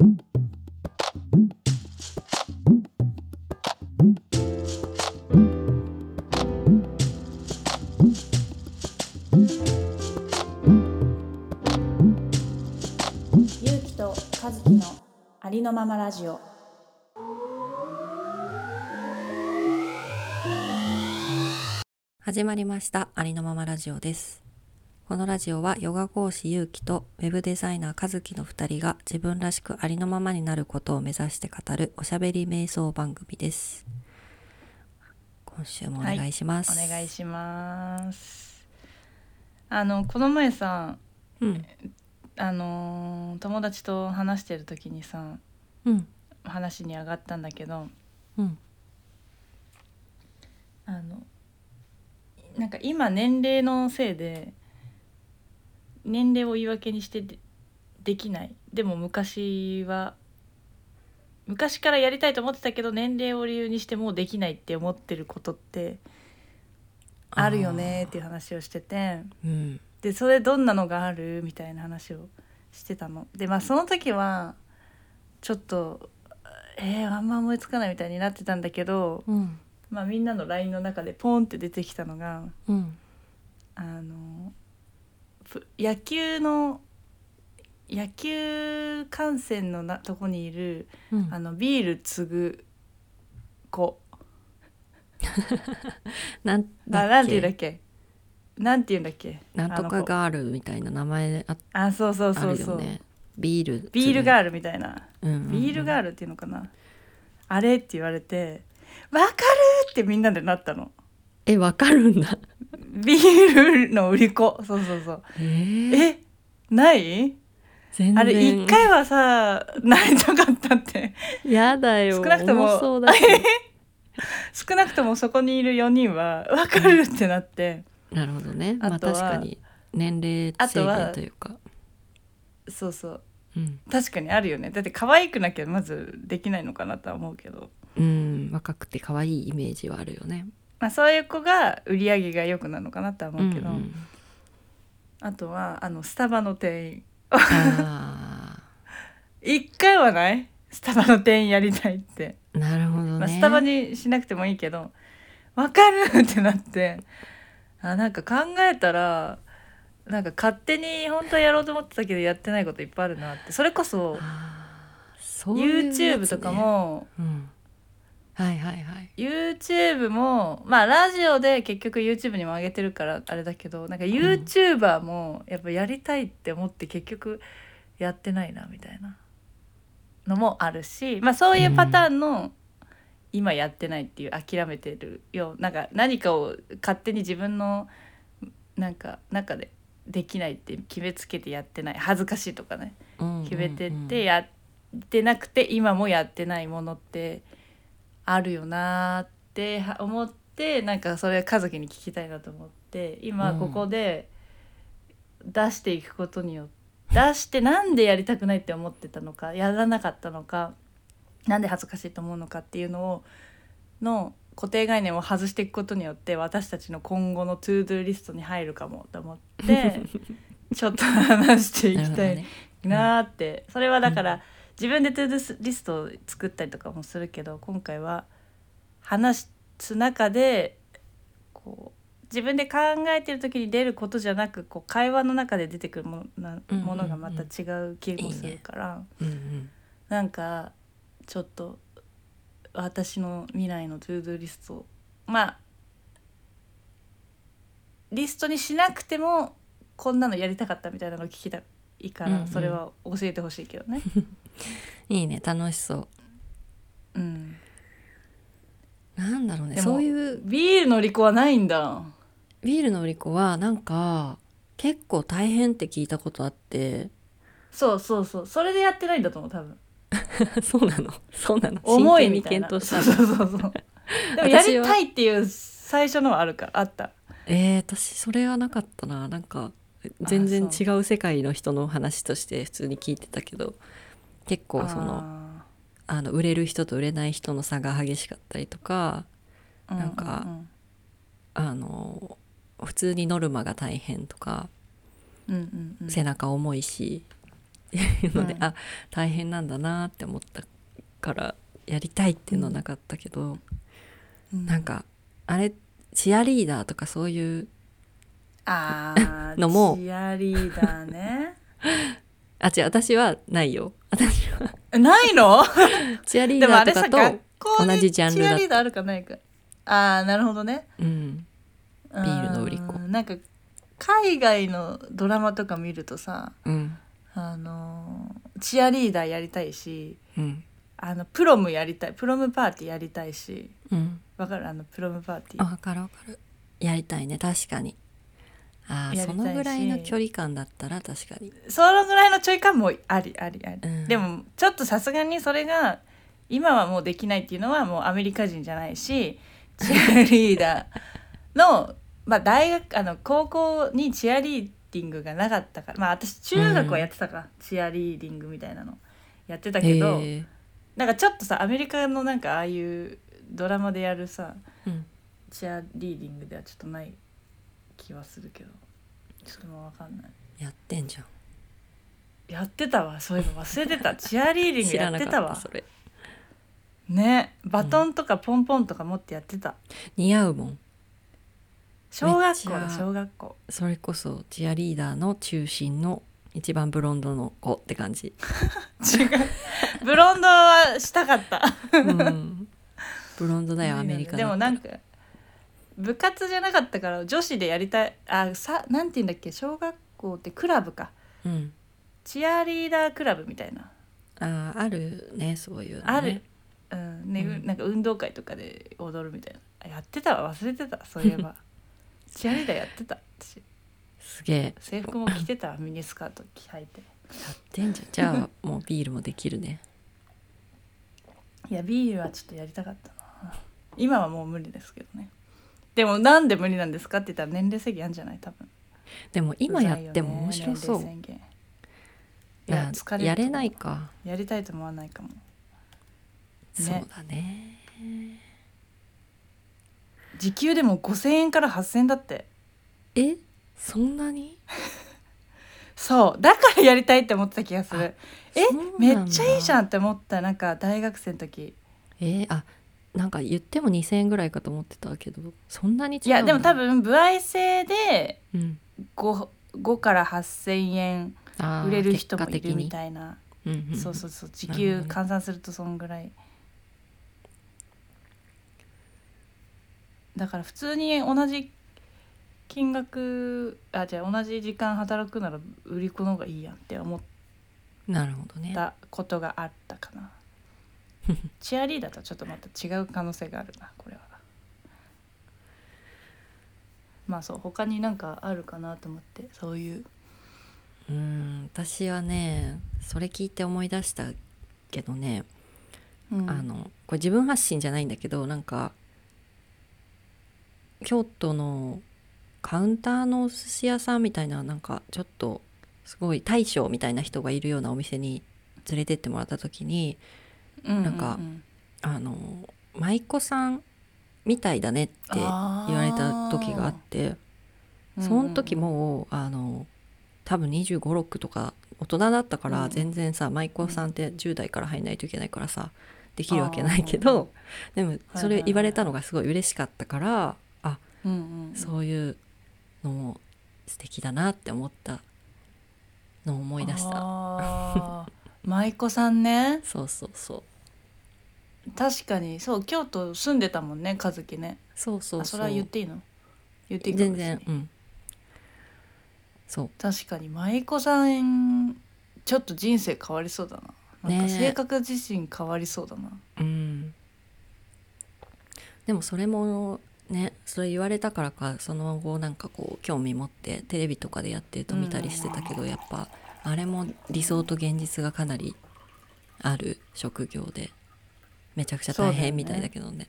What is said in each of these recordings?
ゆうきと和樹のありのままラジオ。始まりました。ありのままラジオです。このラジオはヨガ講師ゆうきとウェブデザイナーかずきの2人が自分らしくありのままになることを目指して語るおしゃべり瞑想番組です。今週もお願いします、お願いします。あのこの前さうん。あのー友達と話してる時にさうん。話に上がったんだけどうん。あのなんか今年齢のせいで年齢を言い訳にしてでできない。でも昔は昔からやりたいと思ってたけど年齢を理由にしてもうできないって思ってることってあるよねっていう話をしててうん。でそれどんなのがあるみたいな話をしてたの。でまあその時はちょっとえー、あんま思いつかないみたいになってたんだけど、うん。まあ、みんなの LINE の中でポンって出てきたのがうん。あのぷ野球の野球観戦のなとこにいるうん。あのビール継ぐ子。なんだっけななんて言うんだっけ？なんて言うんだっけ？なんとかガールみたいな名前ああそうそうあそうそう、ね。ビールビールガーールみたいな。ル、うんうんうん。ビールガールっていうのかな、あれって言われて「わかる!」ってみんなでなったのえわかるんだ。ビールの売り子。そうそうそう。えー、えない？あれ一回はさなりたかったって。やだよ。少なくとも。重そうだし。少なくともそこにいる4人は「わかる!」ってなって。なるほどね。まあ確かに年齢制限というか。そうそう。うん、確かにあるよね。だって可愛くなきゃまずできないのかなとは思うけど、うん、若くて可愛いイメージはあるよねまあ、そういう子が売り上げが良くなるのかなとは思うけど、んん。あとはあのスタバの店員。あ一回はない？スタバの店員やりたいって、ーなるほどね、まあ、スタバにしなくてもいいけど「わかる!」ってなって。あなんか考えたらなんか勝手に本当はやろうと思ってたけどやってないこといっぱいあるなって。それこそ YouTube とか、もうん、はいはいはい。YouTube もまあラジオで結局 YouTube にも上げてるからあれだけどなんか YouTuber もやっぱやりたいって思って結局やってないなみたいな。のもあるしまあそういうパターンの今やってないっていう諦めてるよなんか何かを勝手に自分のなんか中でできないって決めつけてやってない恥ずかしいとかね。決めてってやってなくて今もやってないものってあるよなーっては思ってなんかそれ和樹に聞きたいなと思って今うんここで出していくことによって出してなんでやりたくないって思ってたのかやらなかったのかなんで恥ずかしいと思うのかっていうのをの固定概念を外していくことによって私たちの今後の to do list に入るかもと思って ちょっと話していきたいなるほどね。なーって、それはだから、自分で to do list を作ったりとかもするけど今回は話す中でこう自分で考えてる時に出ることじゃなくこう会話の中で出てくるものなうんうんうんものがまた違う気もするから、うんうん。なんかちょっと私の未来のトゥードリストをまあリストにしなくてもこんなのやりたかったみたいなの聞きたいから、うんうん。それは教えてほしいけどね。いいね楽しそう。うん、なんだろうねそういう。ビールの売り子はないんだ。ビールの売り子はなんか結構大変って聞いたことあって。そうそうそう。それでやってないんだと思う多分。そうなの？そうなの？重いみたいな。そうのそうそうそう。でもやりたいっていう最初のはあるからあった。えー、私それはなかったな。なんか全然違う世界の人の話として普通に聞いてたけど結構そのああの売れる人と売れない人の差が激しかったりとかーなんかうん。あの普通にノルマが大変とかうんうんうん。うん背中重いしって いうので、うんあ大変なんだなって思ったからやりたいっていうのはなかったけど、なんかあれチアリーダーとかそういうあー のも。チアリーダーね。あ違う私はないよ。私は。ないの？チアリーダーとかと同じジャンルだチアリーダーあるかないか。ああなるほどね。うん。ビールの売り子。なんか海外のドラマとか見るとさうん。あのーチアリーダーやりたいしうん。あのプロムやりたい。プロムパーティーやりたいし。うん。わかる？あのプロムパーティあー分かる分かる。やりたいね確かにあそのぐらいの距離感だったら確かに。そのぐらいのちょい感もありありあり、うん。でもちょっとさすがにそれが今はもうできないっていうのはもうアメリカ人じゃないし チアリーダーの、まあ、大学あの高校にチアリーディングがなかったからまあ私中学はやってたか、チアリーディングみたいなの。やってたけど、へえなんかちょっとさアメリカのなんかああいうドラマでやるさうん。チアリーディングではちょっとない気はするけど。ちょっともう分かんない。やってんじゃん。やってたわ。そういえば忘れてた。チアリーディング やってたわ。ったそれ。ね。バトンとかポンポンとか持ってやってた、似合うもん。小学校だめっちゃ。小学校。それこそチアリーダーの中心の一番ブロンドの子って感じ、違う。ブロンドはしたかった。うん、ブロンドだよ アメリカだでもなんか部活じゃなかったから女子でやりたいあさなんて言うんだっけ小学校ってクラブか。うん。チアリーダークラブみたいな。あーあるねそういうのね。ある、うんねうん。なんか運動会とかで踊るみたいな。あやってたわ忘れてたそういえば。チアリーダーやってた私。すげえ。や制服も着てたわミニスカート履いて。ってんじゃん。じゃあもうビールもできるね。いやビールはちょっとやりたかったな。今はもう無理ですけどねでもなんで無理なんですかって言ったら年齢制限あるんじゃない？多分。でも今やっても面白そう。いやあ疲れやれないか、やりたいと思わないかも。そうだね。時給でも5,000円から8,000円だって。え？そんなに？そう。だからやりたいって思ってた気がする。え？めっちゃいいじゃんって思った。なんか大学生の時。え？ーあなんか言っても2,000円ぐらいかと思ってたけどそんなに違ういやでも多分、分歩合制でうん、5, 5から8,000円売れる人もいるみたいな。うんうんそうそうそう時給換算するとそんぐらい。だから普通に同じ金額あじゃあ同じ時間働くなら売り子の方がいいやんって思ったことがあったかな チアリーダーとはちょっとまた違う可能性があるなこれは。まあそう他になんかあるかなと思ってそういう。うん私はねそれ聞いて思い出したけどね、うん。あのこれ自分発信じゃないんだけどなんか京都のカウンターのお寿司屋さんみたいななんかちょっとすごい大将みたいな人がいるようなお店に連れてってもらった時になんかあの舞妓さんみたいだねって言われた時があってその時もうあの多分2 5 6とか大人だったからうん。全然さ舞妓さんって10代から入んないといけないからさできるわけないけどでもそれ言われたのがすごい嬉しかったからあうんうんうん。そういうのも素敵だなって思ったのを思い出した。舞妓さんね。そうそうそう確かに。そう京都住んでたもんね和樹ね。そうそうそう。あそれは言っていいの？言っていいかも全然うん。そう。確かに舞妓さんちょっと人生変わりそうだな。なんか性格自身変わりそうだな、うん。でもそれもねそれ言われたからかその後なんかこう興味持ってテレビとかでやってると見たりしてたけど、やっぱあれも理想と現実がかなりある職業でめちゃくちゃ大変みたいだけどね。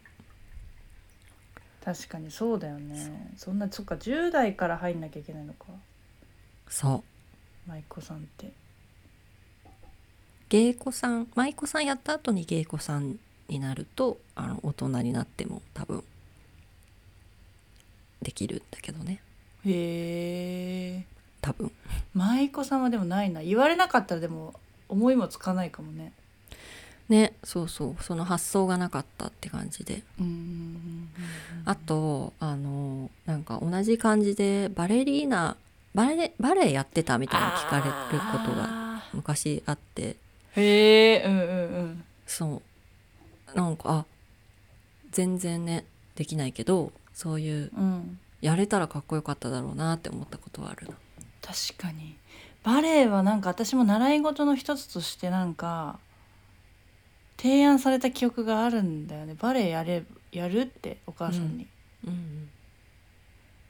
確かにそうだよね。そんなそっか10代から入んなきゃいけないのか。そう。舞妓さんって。芸妓さん舞妓さんやった後に芸妓さんになるとあの大人になっても多分できるんだけどね。へえ。多分。舞妓さんはでもないな。言われなかったらでも思いもつかないかもねねそうそうその発想がなかったって感じで。あとあのなんか同じ感じでバレリーナバレバレエやってたみたいに聞かれることがが昔あって。へえうんうんうん。そう。なんかあ全然ねできないけどそういううん。やれたらかっこよかっただろうなって思ったことはあるな。確かに。バレエはなんか私も習い事の一つとしてなんか提案された記憶があるんだよね。バレエやれやるってお母さんに、うん。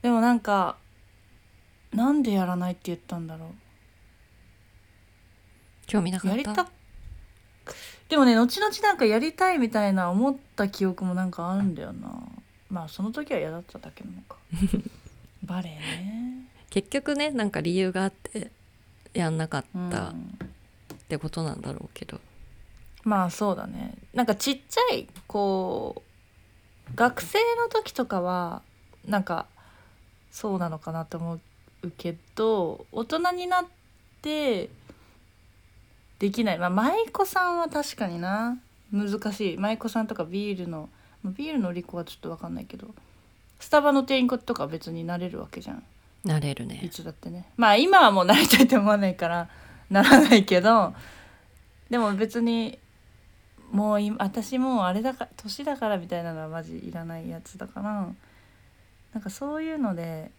でもなんかなんでやらないって言ったんだろ興味なかった？うやりたでもね後々なんかやりたいみたいな思った記憶もなんかあるんだよな。まあその時は嫌だっただけなのか。バレエね。結局ねなんか理由があってやんなかっうん。たってことなんだろうけど、まあそうだね。なんかちっちゃいこう学生の時とかはなんかそうなのかなと思うけど大人になってできない。まあ舞妓さんは確かにな。難しい。舞妓さんとかビールのまあビールの売り子はちょっと分かんないけどスタバの店員とかは別になれるわけじゃん。なれるいねつだってね。まあ今はもうなりたいと思わないからならないけどでも別にもう今私もうあれだから年だからみたいなのはマジいらないやつだからなんかそういうので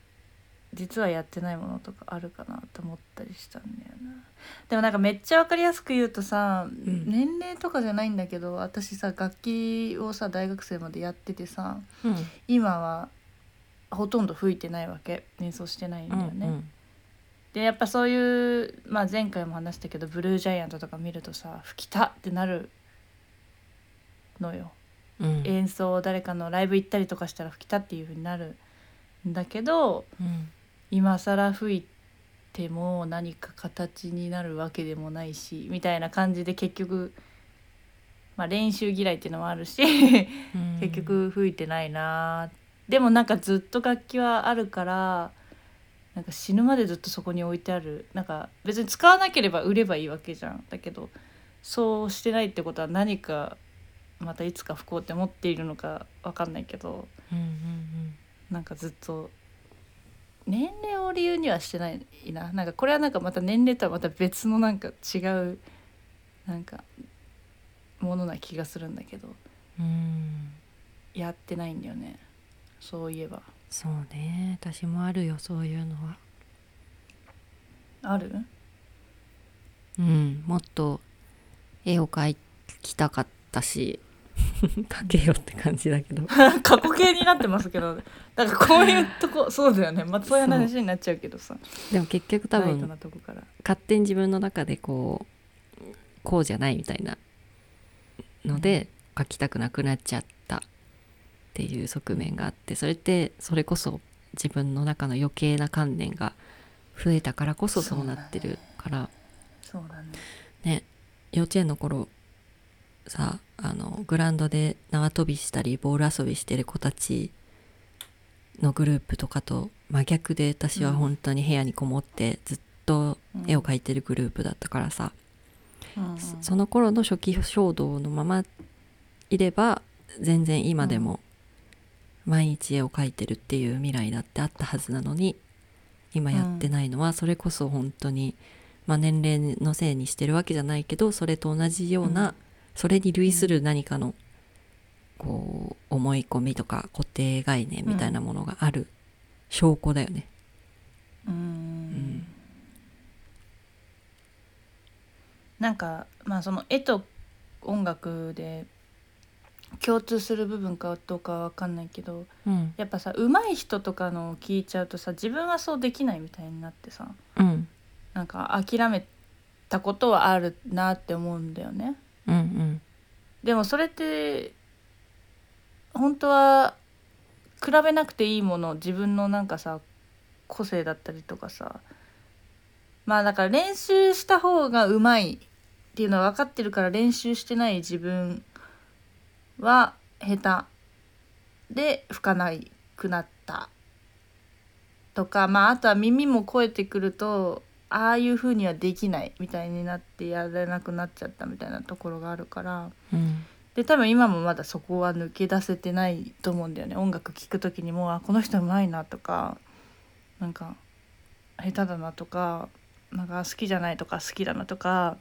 実はやってないものとかあるかなと思ったりしたんだよな。でもなんかめっちゃ分かりやすく言うとさ、ん。年齢とかじゃないんだけど私さ楽器をさ大学生までやっててさうん。今はほとんど吹いてないわけ。演奏してないんだよね。うん。でやっぱそういう、まあ、前回も話したけどブルージャイアントとか見るとさ吹きたってなるのよ。うん。うん演奏誰かのライブ行ったりとかしたら吹きたっていう風になるんだけどうん。今更吹いても何か形になるわけでもないしみたいな感じで結局、まあ、練習嫌いっていうのもあるしうん。結局吹いてないなでもなんかずっと楽器はあるからなんか死ぬまでずっとそこに置いてある。なんか別に使わなければ売ればいいわけじゃん。だけどそうしてないってことは何かまたいつか吹こうって思っているのかわかんないけどうんうんなんかずっと年齢を理由にはしてないな。なんかこれはなんかまた年齢とはまた別のなんか違うなんかものな気がするんだけど。うんうん。やってないんだよね。そういえば。そうね。私もあるよそういうのは。ある？うん。もっと絵を描きたかったし 描けよって感じだけど。過去形になってますけど。だからこういうとこそうだよね。まあそういう話になっちゃうけどさ。でも結局多分勝手に自分の中でこうこうじゃないみたいなので描きたくなくなっちゃったっていう側面があってそれってそれこそ自分の中の余計な観念が増えたからこそそうなってるから。そうだね。ね幼稚園の頃さあのグラウンドで縄跳びしたりボール遊びしてる子たちのグループとかと真逆で私は本当に部屋にこもってずっと絵を描いてるグループだったからさ、その頃の初期衝動のままいれば全然今でも毎日絵を描いてるっていう未来だってあったはずなのに今やってないのはそれこそ本当に、まあ、年齢のせいにしてるわけじゃないけどそれと同じような、うんそれに類する何かのこう思い込みとか固定概念みたいなものがある証拠だよね。うんんなんかまあその絵と音楽で共通する部分かどうかは分かんないけどうんやっぱさ上手い人とかのを聞いちゃうとさ自分はそうできないみたいになってさうんなんか諦めたことはあるなって思うんだよね。うんうん。でもそれって本当は比べなくていいもの自分のなんかさ個性だったりとかさ。まあだから練習した方がうまいっていうのは分かってるから練習してない自分は下手。で吹かないくなった。とかまああとは耳も超えてくるとああいう風にはできないみたいになってやれなくなっちゃったみたいなところがあるから。うん。で多分今もまだそこは抜け出せてないと思うんだよね。音楽聴く時にもあこの人うまいなとかなんか下手だなとかなんか好きじゃないとか好きだなとか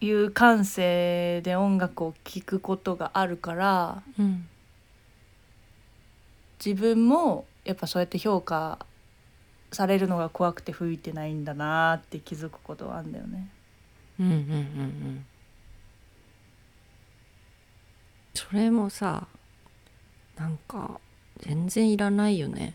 いう感性で音楽を聴くことがあるからうん。自分もやっぱそうやって評価されるのが怖くて吹いてないんだなって気づくことはあるんだよね。うんうんうん。うんそれもさなんか全然いらないよね。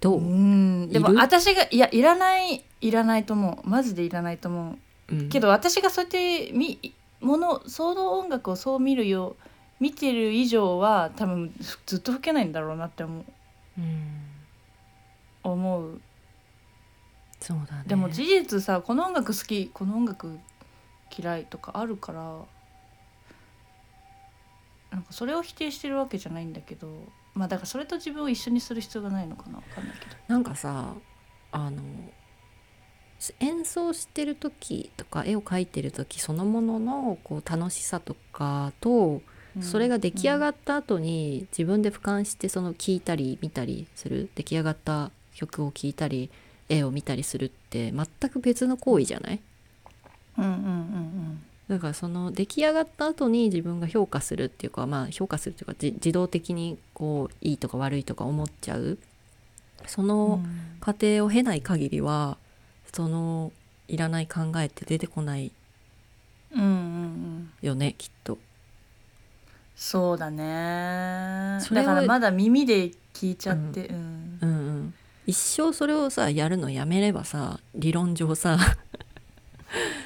どう、うん。でも私がいやいらないいらないと思う。マジでいらないと思う。ん。うけど私がそうやってみものその音楽をそう見るよ見てる以上は多分ずっと吹けないんだろうなって思う。うん。思う。そうだね。でも事実さこの音楽好きこの音楽嫌いとかあるからなんかそれを否定してるわけじゃないんだけどまあだからそれと自分を一緒にする必要がないのかな。わかんないけど。なんかさあの演奏してる時とか絵を描いてる時そのもののこう楽しさとかとそれが出来上がっった後に自分で俯瞰してその聴いたり見たりする出来上がった曲を聴いたり絵を見たりするって全く別の行為じゃない？うんうんうんだからその出来上がった後に自分が評価するっていうかまあ評価するっていうかじ自動的にこういいとか悪いとか思っちゃう。そうん。の過程を経ない限りはそのいらない考えって出てこないうんうんうん。よねきっと。そうだね。それをだからまだ耳で聞いちゃってうん。うんうん、一生それをさやるのやめればさ理論上さ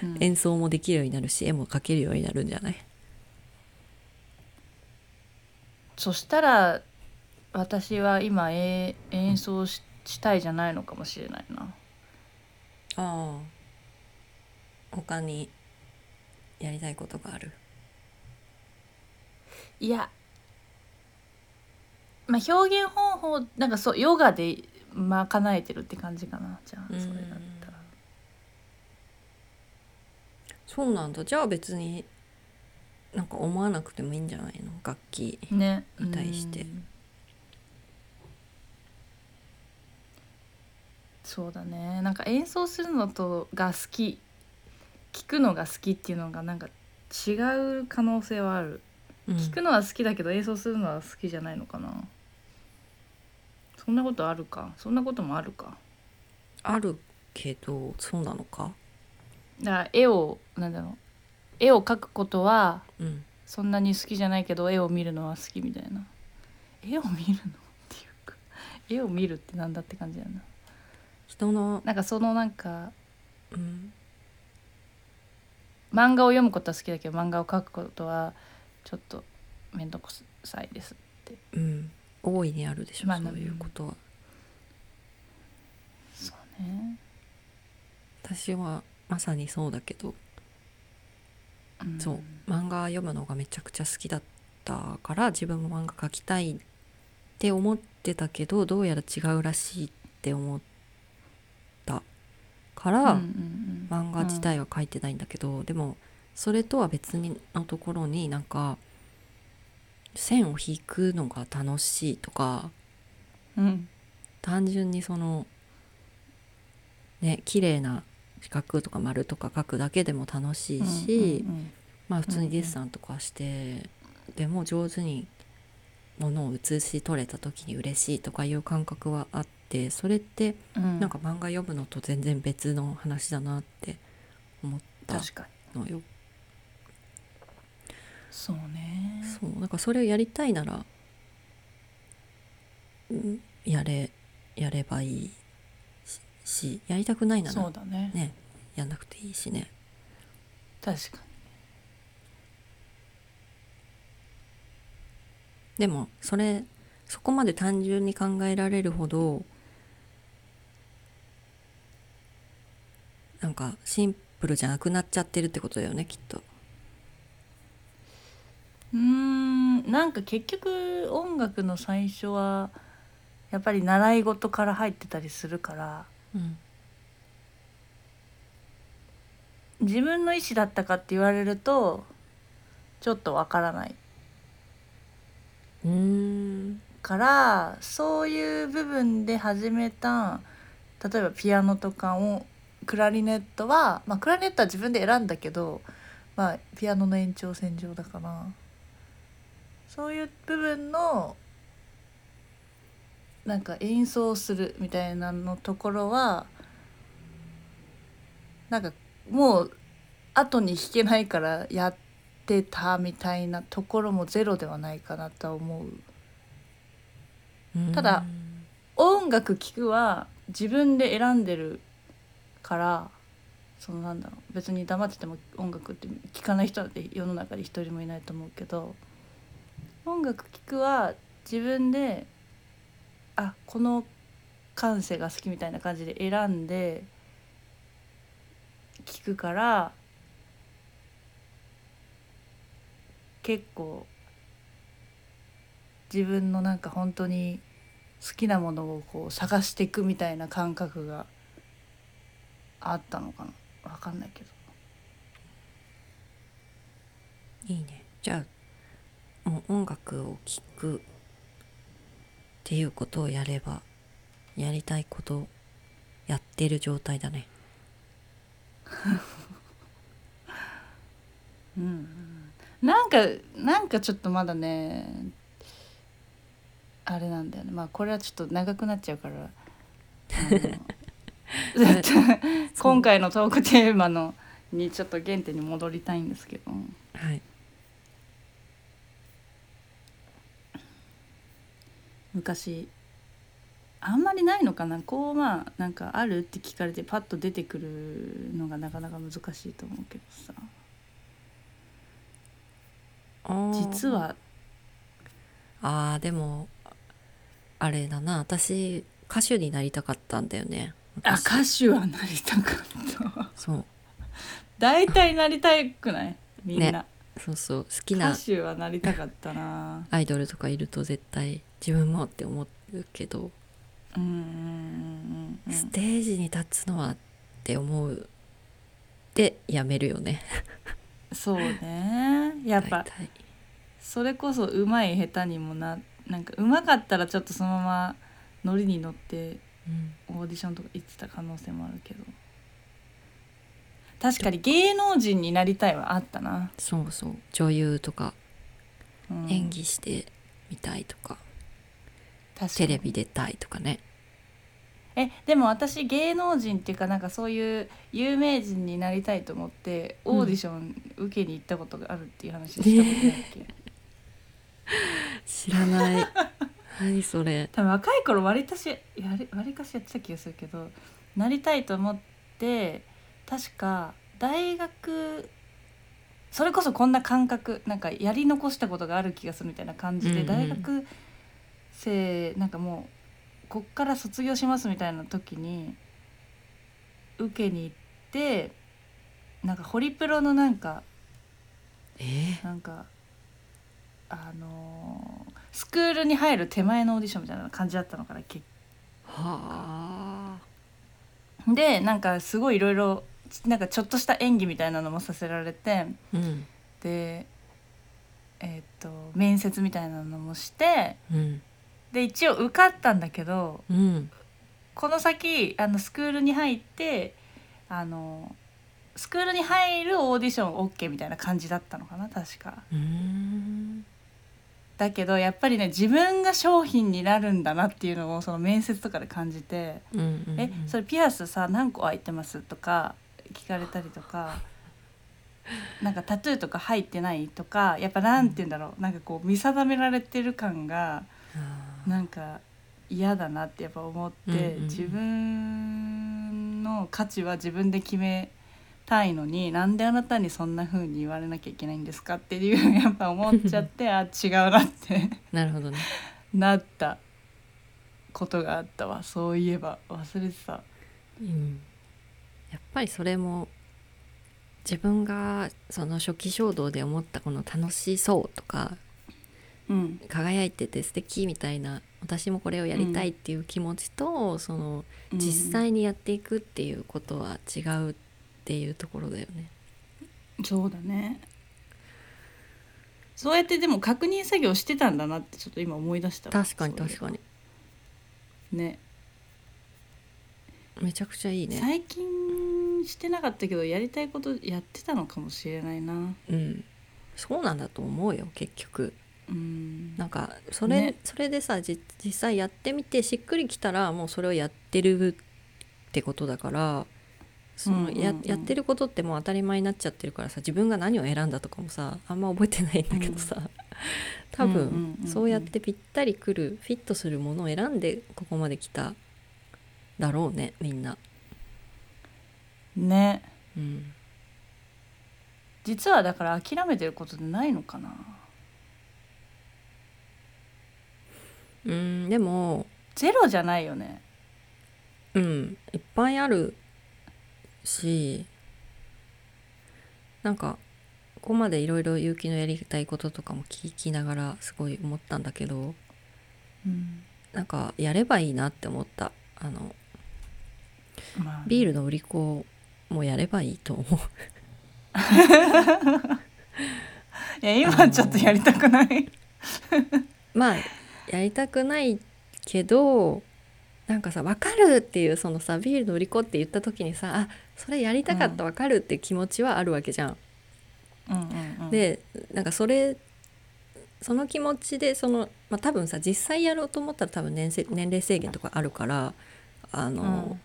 うん。演奏もできるようになるし絵も描けるようになるんじゃない？そしたら私は今え演奏ししたいじゃないのかもしれないな。ああ。他にやりたいことがある？いやまあ表現方法なんかそうヨガで賄えてるって感じかなじゃあそれだったら。そうなんだ。じゃあ別になんか思わなくてもいいんじゃないの？楽器ねに対して。うん。そうだね。なんか演奏するのとが好き聞くのが好きっていうのがなんか違う可能性はある、うん。聞くのは好きだけど演奏するのは好きじゃないのかな。そんなことあるか。そんなこともあるか。あるけどそうなのか？だから絵をなんだろう。絵を描くことはうん。そんなに好きじゃないけど絵を見るのは好きみたいな。絵を見るのっていうか絵を見るってなんだって感じだな。人の、なんかそのなんかうん、漫画を読むことは好きだけど漫画を描くことはちょっと面倒くさいですうん、大いにあるでしょ、まあそういうことは。そうね、私はまさにそうだけどうん。そう。漫画読むのがめちゃくちゃ好きだったから自分も漫画描きたいって思ってたけどどうやら違うらしいって思ったから、うんうんうん。漫画自体は描いてないんだけど、でもそれとは別にのところになんか線を引くのが楽しいとかうん。単純にそのね綺麗な四角とか丸とか描くだけでも楽しいし、うんうんまあ普通にデッサンとかして、でも上手にものを写し取れた時に嬉しいとかいう感覚はあってそれってうん。なんか漫画読むのと全然別の話だなって思ったのよ。そうねそうだからそれをやりたいなら、うん、やれやればいいししやりたくないならそうだねねやんなくていいしね。確かでもそれそこまで単純に考えられるほどなんかシンプルじゃなくなっちゃってるってことだよねきっと。にうーん。なんか結局音楽の最初はやっぱり習い事から入ってたりするからうん自分の意思だったかって言われるとちょっとわからない。うーん。からそういう部分で始めた例えばピアノとかをクラリネットは、まあ、クラリネットは自分で選んだけど、まあ、ピアノの延長線上だからそういう部分のなんか演奏するみたいなのところはなんかもう後に弾けないからやってたみたいなところもゼロではないかなとは思う。ただ音楽聴くは自分で選んでるからそのなんだろう別に黙ってても音楽って聴かない人なんて世の中に一人もいないと思うけど音楽聴くは自分であこの感性が好きみたいな感じで選んで聴くから結構自分のなんか本当に好きなものをこう探していくみたいな感覚があったのかな。わかんないけど。いいね。じゃあもう音楽を聴くっていうことをやればやりたいことをやってる状態だね。うんうん。なんかなんかちょっとまだねあれなんだよね。まあこれはちょっと長くなっちゃうから。今回のトークテーマのにちょっと原点に戻りたいんですけど。はい昔あんまりないのかな？こうまあなんかあるって聞かれてパッと出てくるのがなかなか難しいと思うけどさ。実は。あーでもあれだな。私歌手になりたかったんだよね。あ昔。歌手はなりたかった。そう。大体なりたくない？みんな、ね。そうそう。好き歌な手はなりたかったな。アイドルとかいると絶対自分もって思うけど、うんうんうんうんステージに立つのはって思う。でやめるよね。そうね。やっぱそれこそ上手い下手にもななんか上手かったらちょっとそのままノリに乗ってうん。オーディションとか行ってた可能性もあるけど。確かに芸能人になりたいはあったな、そうそう。女優とかうん。演技してみたいとか、テレビ出たいとかね。えでも私芸能人っていうかなんかそういう有名人になりたいと思ってオーディション受けに行ったことがあるっていう話したことないっけ、知らない。何それ。多分若い頃割りかしやり割りかしやってた気がするけどなりたいと思って確か大学それこそこんな感覚なんかやり残したことがある気がするみたいな感じで、うんうん。大学生なんかもうこっから卒業しますみたいな時に受けに行ってなんかホリプロのなんかえー、なんかあのースクールに入る手前のオーディションみたいな感じだったのかな結はあ。でなんかすごいいろいろなんかちょっとした演技みたいなのもさせられてうん。でえーっと面接みたいなのもしてうんで一応受かったんだけどうんこの先あのスクールに入ってあのスクールに入るオーディション OK みたいな感じだったのかな確か。だけどやっぱりね自分が商品になるんだなっていうのをその面接とかで感じてうんうんうん。えそれピアスさ何個開いてますとか聞かれたりとか なんかタトゥーとか入ってないとかやっぱなんて言うんだろうなんかこう見定められてる感があなんか嫌だなってやっぱ思って、うんうんうん。自分の価値は自分で決めたいのになんであなたにそんな風に言われなきゃいけないんですかっていう やっぱ思っちゃって あ違うなって。ーなるほどね。なったことがあったわ。そういえば。忘れてた。うん。やっぱりそれも自分がその初期衝動で思ったこの楽しそうとかうん輝いてて素敵みたいな私もこれをやりたいっていう気持ちと、そのうん。実際にやっていくっていうことは違うっていうところだよね。そうだね。そうやってでも確認作業してたんだなってちょっと今思い出した。わ確かに確かに。ね。めちゃくちゃいいね。最近してなかったけどやりたいことやってたのかもしれないな。うん、そうなんだと思うよ結局。うん。なんかそれ,、ね。それでさじ実際やってみてしっくりきたらもうそれをやってるってことだからそのや,、うんうんうん。やってることってもう当たり前になっちゃってるからさ自分が何を選んだとかもさあんま覚えてないんだけどさ、多うんうんうんう分ん。そうやってぴったりくるフィットするものを選んでここまで来ただろうねみんな。ね。うん、実はだから諦めてることないのかなうんでもゼロじゃないよね。うんいっぱいあるしなんかここまでいろいろ結城のやりたいこととかも聞きながらすごい思ったんだけどうん。なんかやればいいなって思った。あのまあビールの売り子もやればいいと思う。いや今ちょっとやりたくない。まあやりたくないけどなんかさ分かるっていうそのさビールの売り子って言った時にさあそれやりたかった分かるって気持ちはあるわけじゃん。うんうんうん。でなんかそれその気持ちでその、まあ、多分さ実際やろうと思ったら多分年せ年齢制限とかあるからあの、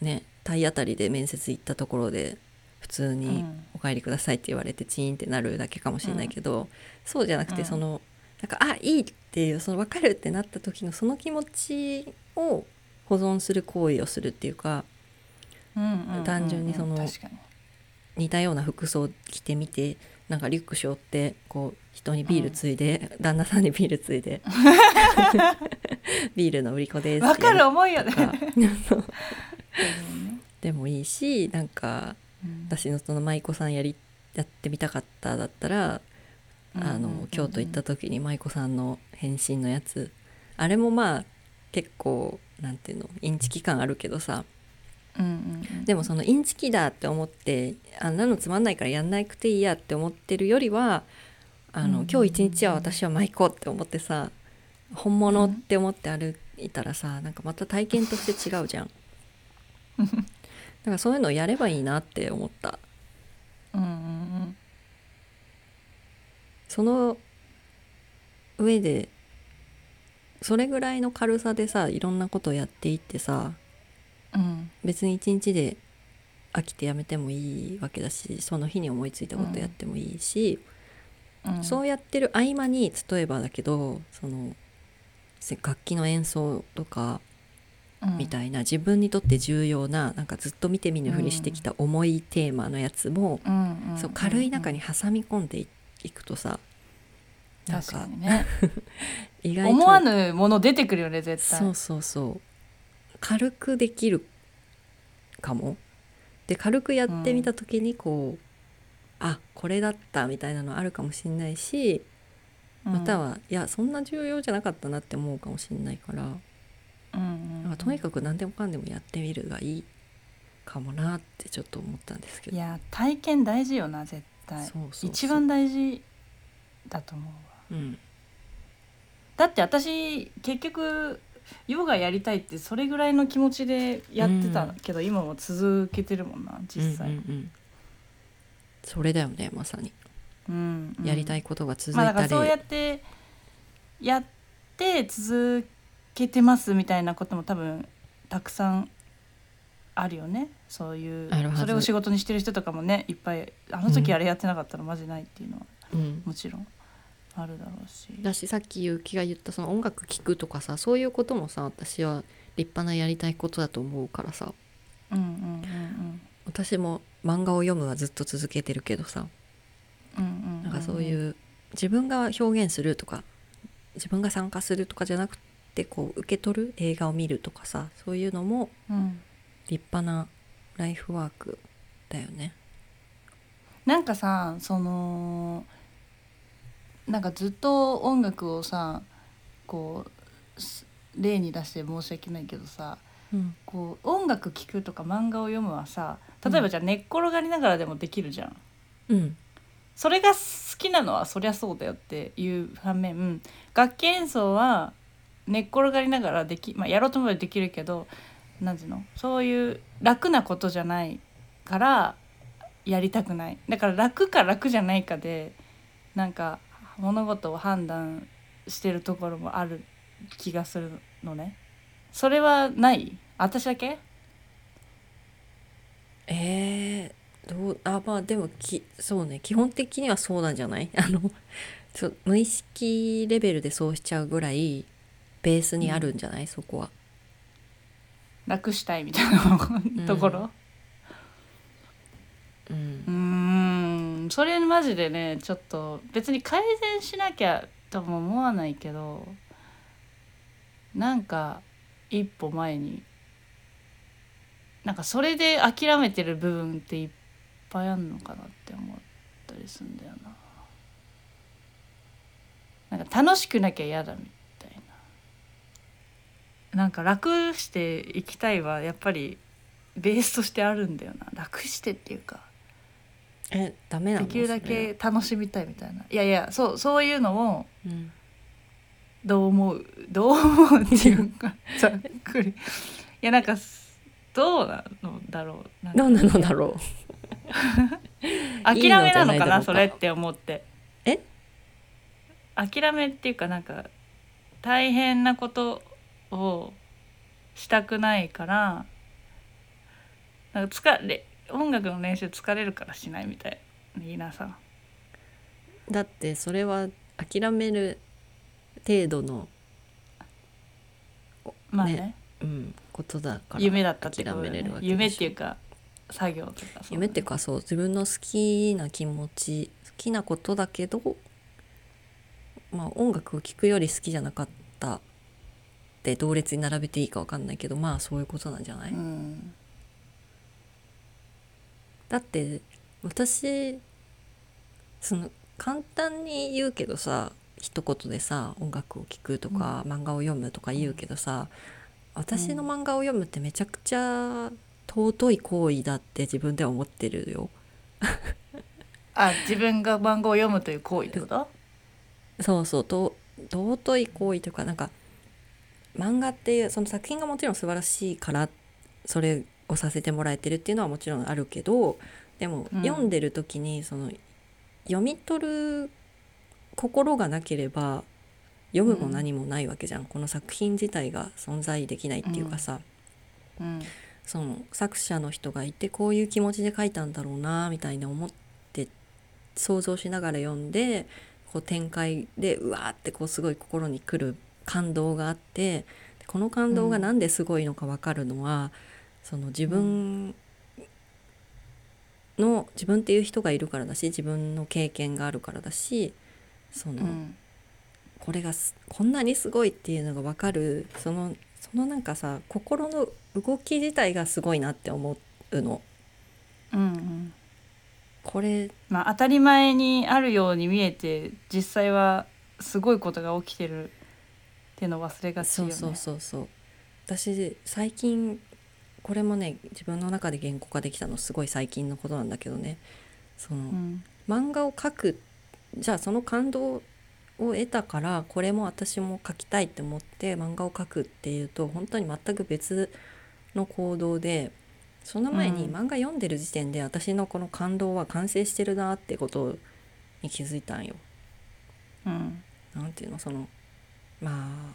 ね体当たりで面接行ったところで普通にうん「お帰りください」って言われてチーンってなるだけかもしれないけど、そうじゃなくてうん。そのなんか「あいい」っていうその分かるってなった時のその気持ちを保存する行為をするっていうかうんうんうんうん単純にその似たような服装着てみてなんかリュック背負ってこう人にビールついで、旦那さんにビールついで ビールの売り子ですわかるや思いよね。でもいいしなんか私のその舞妓さんやりやってみたかっただったら、あうんうんうん。うのん京都行った時に舞妓さんの変身のやつ。あれもまあ結構なんていうのインチキ感あるけどさ。うんうんうん。でもそのインチキだって思ってあんなのつまんないからやんなくていいやって思ってるよりはあの、うん今日一日は私は舞妓って思ってさ本物って思って歩いたらさなんかまた体験として違うじゃん。だからそういうのをやればいいなって思った。うんうんその上でそれぐらいの軽さでさいろんなことをやっていってさうん。うん別に一日で飽きてやめてもいいわけだしその日に思いついたことやってもいいし、うん。そうやってる合間に例えばだけどそのせ楽器の演奏とかみたいな、自分にとって重要ななんかずっと見て見ぬふりしてきた重いテーマのやつも、そう軽い中に挟み込んでいいくとさなん確かね 意外と思わぬもの出てくるよね絶対。そうそうそう。軽くできるかも。で軽くやってみた時にこう、あこれだったみたいなのあるかもしれないしまたは、いやそんな重要じゃなかったなって思うかもしれないから。うんうんとにかく何でもかんでもやってみるがいいかもなってちょっと思ったんですけど。いや体験大事よな絶対。そうそうそう。一番大事だと思うわ。うん。だって私結局ヨガやりたいってそれぐらいの気持ちでやってたけど、今も続けてるもんな実際、うんうんうん。それだよねまさに、うんうん。やりたいことが続いまあだたり、からそうやってやって続けてますみたいなことも多分たくさんあるよね。そういうあるはず。それを仕事にしてる人とかもねいっぱいあの時あれやってなかったらマジないっていうのはうん、もちろんあるだろうし。だしさっき結城が言ったその音楽聴くとかさそういうこともさ私は立派なやりたいことだと思うからさ。うんうんうん私も漫画を読むはずっと続けてるけどさ。うん。なんかそういう自分が表現するとか自分が参加するとかじゃなくてこう受け取る映画を見るとかさそういうのもうん立派なライフワークだよね。なんかさそのなんかずっと音楽をさこうす例に出して申し訳ないけどさうんこう音楽聴くとか漫画を読むはさ例えばじゃあ寝っ転がりながらでもできるじゃん。うんそれが好きなのはそりゃそうだよっていう反面楽器演奏は寝っ転がりながらでき、まあ、やろうと思えばできるけど何ていうの？そういう楽なことじゃないからやりたくない。だから楽か楽じゃないかでなんか物事を判断してるところもある気がするのね。それはない？私だけ？えー、どう？あまあでもきそうね。基本的にはそうなんじゃない？あのちょ無意識レベルでそうしちゃうぐらいベースにあるんじゃない、そこは。楽したいみたいなところ、うんんそれマジでねちょっと別に改善しなきゃとも思わないけどなんか一歩前になんかそれで諦めてる部分っていっぱいあんのかなって思ったりするんだよな。なんか楽しくなきゃ嫌だみたいな。なんか楽していきたいはやっぱりベースとしてあるんだよな。楽してっていうか。えダメなの？できるだけ楽しみたいみたいな。いやいやそうそういうのをうん。どう思う？どう思うっていうか。ざっくり。いやなんかどうなのだろう。どうなのだろ 諦めなのかなそれって思って。え？諦めっていうかなんか大変なことをしたくないからなんか疲れ音楽の練習疲れるからしないみたい皆さだってそれは諦める程度の、まあね。ねうん、ことだから夢だったってことだよね。諦めれるわけでしょ。夢っていうか作業とかそう夢っていうかそう自分の好きな気持ち好きなことだけど、まあ、音楽を聴くより好きじゃなかったって同列に並べていいか分かんないけどまあそういうことなんじゃない、うん。だって私その簡単に言うけどさ一言でさ音楽を聴くとか、漫画を読むとか言うけどさ私の漫画を読むってめちゃくちゃ尊い行為だって自分では思ってるよ。あ自分が番号を読むという行為ってこと？そうそうと尊い行為というかなんか漫画っていうその作品がもちろん素晴らしいからそれをさせてもらえてるっていうのはもちろんあるけどでも、うん。読んでる時にその読み取る心がなければ読むも何もないわけじゃん、この作品自体が存在できないっていうかさ、うん。その作者の人がいてこういう気持ちで書いたんだろうなみたいな思って想像しながら読んでこう展開でうわーってこうすごい心にくる感動があってこの感動がなんですごいのか分かるのは、その自分の自分っていう人がいるからだし自分の経験があるからだしその、うん。これがすこんなにすごいっていうのが分かるそのそのなんかさ心の動き自体がすごいなって思うの。うんうん。これまあ当たり前にあるように見えて実際はすごいことが起きてるっていうのを忘れがちよね。そうそうそうそう。私最近これもね自分の中で言語化できたのすごい最近のことなんだけどね。その、うん。漫画を描くじゃあその感動を得たからこれも私も描きたいって思って漫画を描くっていうと本当に全く別の行動でその前にうん。漫画読んでる時点で私のこの感動は完成してるなってことに気づいたんよ。うん。なんていうのそのまあ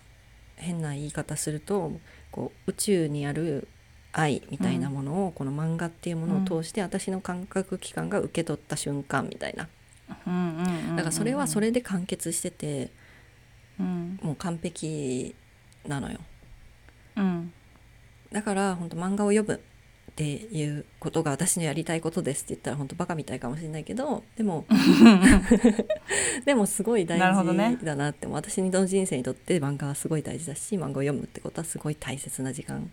変な言い方するとこう宇宙にある愛みたいなものを、この漫画っていうものを通して私の感覚器官が受け取った瞬間みたいな。だからそれはそれで完結しててうん。もう完璧なのよ。うん。だから本当漫画を読むっていうことが私のやりたいことですって言ったら本当バカみたいかもしれないけどでも でもすごい大事だなって私の人生にとって漫画はすごい大事だし漫画を読むってことはすごい大切な時間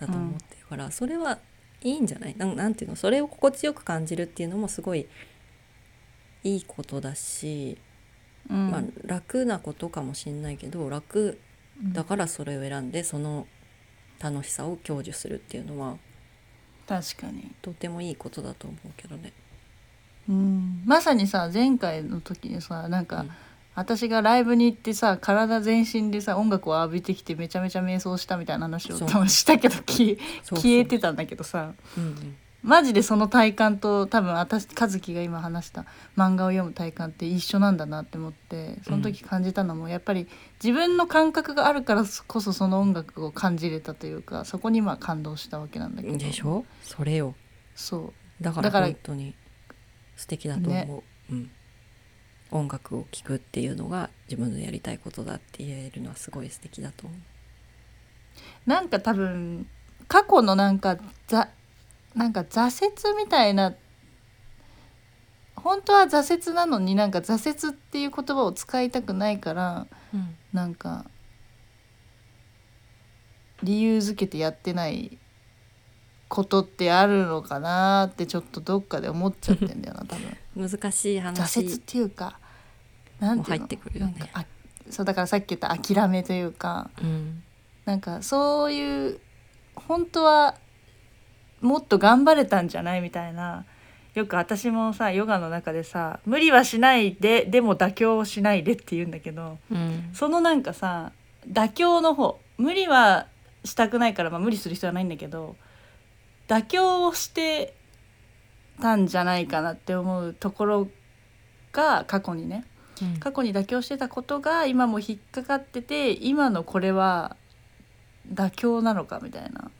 だと思ってるから、それはいいんじゃない？なんなんていうの？それを心地よく感じるっていうのもすごいいいことだしうん。まあ、楽なことかもしんないけど楽うんだからそれを選んでその楽しさを享受するっていうのは確かに。とてもいいことだと思うけどね。うん。まさにさ前回の時にさなんか、うん。私がライブに行ってさ体全身でさ音楽を浴びてきてめちゃめちゃ瞑想したみたいな話をしたけど消えてたんだけどさ。うんうんマジでその体感と多分私和樹が今話した漫画を読む体感って一緒なんだなって思ってその時感じたのもやっぱり自分の感覚があるからこそその音楽を感じれたというかそこにまあ感動したわけなんだけど。でしょ？それよ。そう。だからだから本当に素敵だと思う、うん、音楽を聴くっていうのが自分のやりたいことだって言えるのはすごい素敵だと思う。なんか多分過去のなんかざなんか挫折みたいな本当は挫折なのになんか挫折っていう言葉を使いたくないからなんか理由づけてやってないことってあるのかなってちょっとどっかで思っちゃってんだよな 多分。難しい話。挫折っていうかなんていうの？もう入ってくるよね。なんかあそうだからさっき言った諦めというかうん。なんかそういう本当はもっと頑張れたんじゃないみたいな。よく私もさヨガの中でさ無理はしないででも妥協しないでって言うんだけどうん。そのなんかさ妥協の方無理はしたくないから、まあ、無理する必要はないんだけど妥協をしてたんじゃないかなって思うところが過去にね。うん。過去に妥協してたことが今も引っかかってて今のこれは妥協なのかみたいな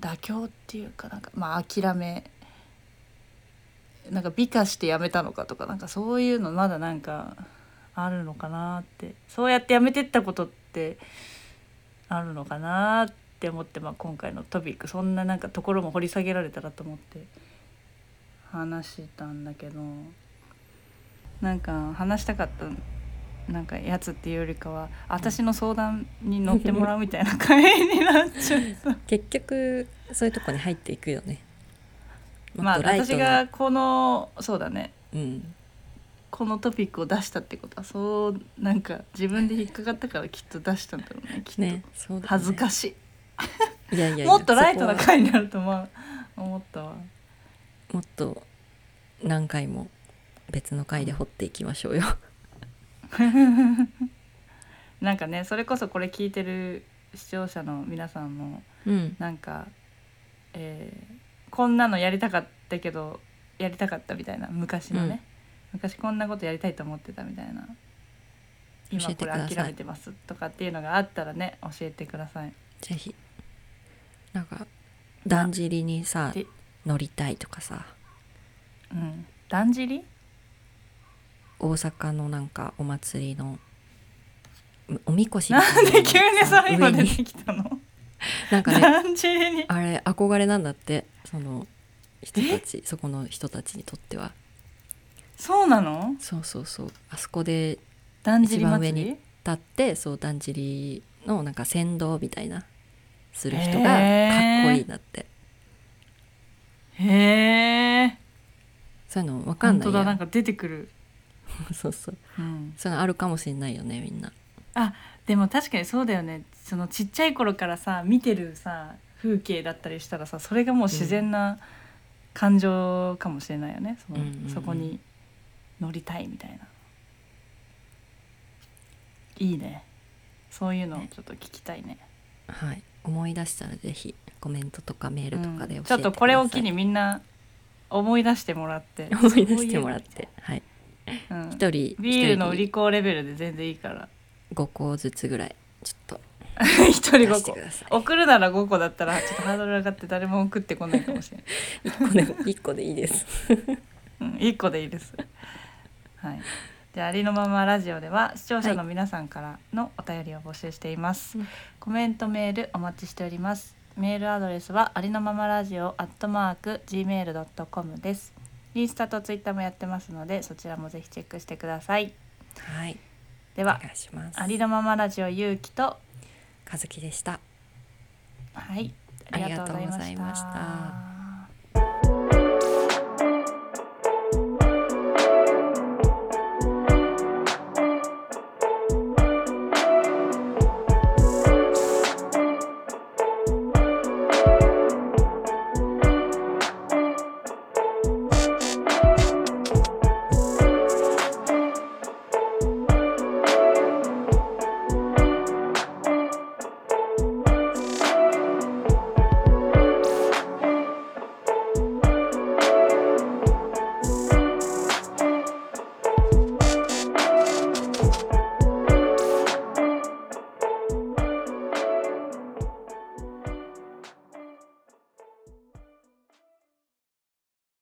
妥協っていうかなんかまあ諦めなんか美化してやめたのかとかなんかそういうのまだなんかあるのかなって。そうやってやめてったことってあるのかなって思って、まあ、今回のトピック。そんななんかところも掘り下げられたらと思って。話したんだけど。なんか話したかったなんかやつっていうよりかは私の相談に乗ってもらうみたいな会になっちゃった。結局そういうとこに入っていくよね。もまあ私な。がこのそうだね。うん。このトピックを出したってことはそうなんか自分で引っかかったからきっと出したんだろうねきっと、恥ずかしい。やいやいやい もっとライトな回になると思う思ったわ。もっと何回も別の回で掘っていきましょうよ なんかねそれこそこれ聞いてる視聴者の皆さんもうん。なんか、えーこんなのやりたかったけどやりたかったみたいな昔のね、昔こんなことやりたいと思ってたみたいな。今これ諦めてますとかっていうのがあったらね教えてください。ぜひ。なんかだんじりにさで乗りたいとかさ。うん、だんじり？大阪のなんかお祭りのおみこしみたないんなで急にそれ今出てきたの？なんかねに？あれ憧れなんだってその人たちそこの人たちにとっては。そうなの？そうそうそう。あそこでだんじり一番上祭りに立ってそうだんじりのなんか先導みたいなする人がかっこいいんだって。へえそういうの分かん本ないや当だなんか出てくる、そうそう。うん、そのあるかもしれないよねみんな。でも確かにそうだよね。そのちっちゃい頃からさ見てるさ風景だったりしたらさそれがもう自然な感情かもしれないよね。その、うんうんうん。そこに乗りたいみたいな。いいね。そういうのをちょっと聞きたいね。はい。思い出したらぜひコメントとかメールとかで教えてください、うん。ちょっとこれを機にみんな思い出してもらって。思い出してもらって。はい。そうん一人ビールの売一り子レベルで全然いいから人5個ずつぐらいちょっと 一人5個出してください送るなら5個だったらちょっとハードル上がって誰も送ってこないかもしれない1個で一個でいいです うん、1個でいいです。はい。でありのままラジオでは視聴者の皆さんからのお便りを募集しています。うんコメントメールお待ちしております。メールアドレスはありのままラジオアットマーク gmail ドットコムです。インスタとツイッターもやってますのでそちらもぜひチェックしてください。はい。ではお願いします。ありのままラジオゆうきと和樹でした。はいありがとうございました